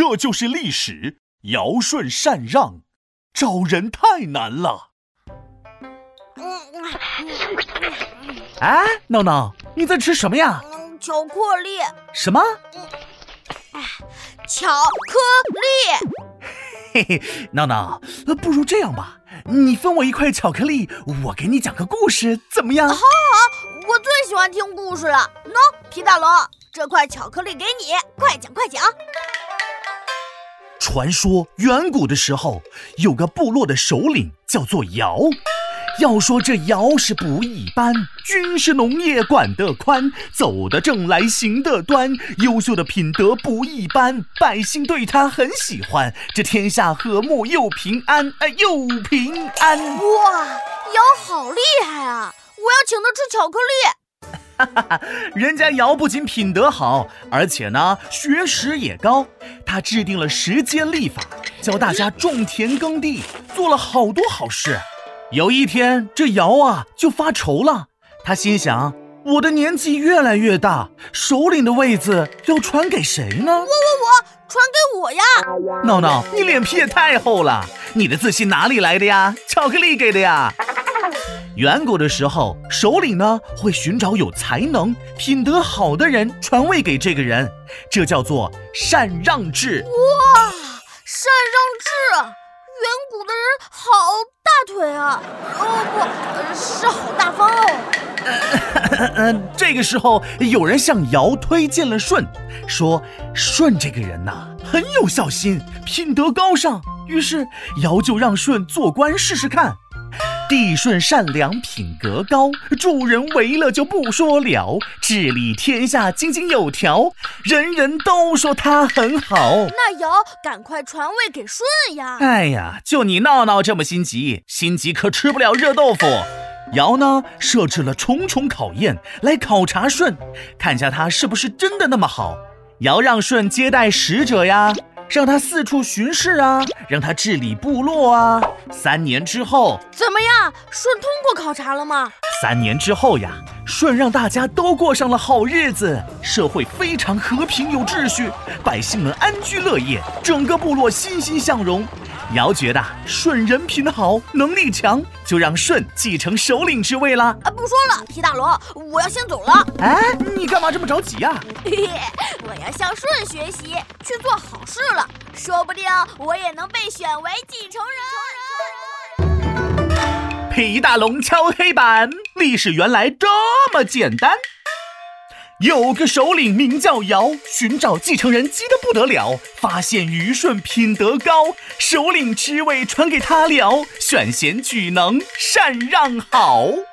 这就是历史。尧舜禅让，找人太难了。哎，闹闹，你在吃什么呀？巧克力。什么？哎，巧克力。嘿嘿，闹闹，不如这样吧，你分我一块巧克力，我给你讲个故事，怎么样？好，好，好，我最喜欢听故事了。喏，皮大龙，这块巧克力给你，快讲，快讲。传说远古的时候，有个部落的首领叫做尧。要说这尧是不一般，军事农业管得宽，走得正来行得端，优秀的品德不一般，百姓对他很喜欢，这天下和睦又平安，哎又平安。哇，尧好厉害啊！我要请他吃巧克力。哈哈哈，人家尧不仅品德好，而且呢学识也高，他制定了时间历法，教大家种田耕地，做了好多好事。有一天，这尧啊就发愁了。他心想：我的年纪越来越大，首领的位子要传给谁呢？我我我，传给我呀！闹闹，你脸皮也太厚了，你的自信哪里来的呀？巧克力给的呀！远古的时候，首领呢会寻找有才能、品德好的人传位给这个人，这叫做禅让制。哇，禅让制！远古的人好大腿啊！哦不是好大方哦。嗯，这个时候有人向尧推荐了舜，说舜这个人呐很有孝心，品德高尚，于是尧就让舜做官试试看。帝舜善良，品格高，助人为乐就不说了，治理天下井井有条，人人都说他很好。那尧赶快传位给舜呀！哎呀，就你闹闹这么心急，心急可吃不了热豆腐。尧呢，设置了重重考验来考察舜，看下他是不是真的那么好。尧让舜接待使者呀。让他四处巡视啊，让他治理部落啊。三年之后怎么样？舜通过考察了吗？三年之后呀，舜让大家都过上了好日子，社会非常和平有秩序，百姓们安居乐业，整个部落欣欣向荣。尧觉得舜人品好，能力强，就让舜继承首领之位了。啊，不说了，皮大龙，我要先走了。哎，你干嘛这么着急呀？嘿嘿，我要向舜学习，去做好事了，说不定我也能被选为继承人。皮大龙敲黑板，历史原来这么简单。有个首领名叫尧，寻找继承人急得不得了，发现虞舜品德高，首领之位传给他了，选贤举能，禅让好。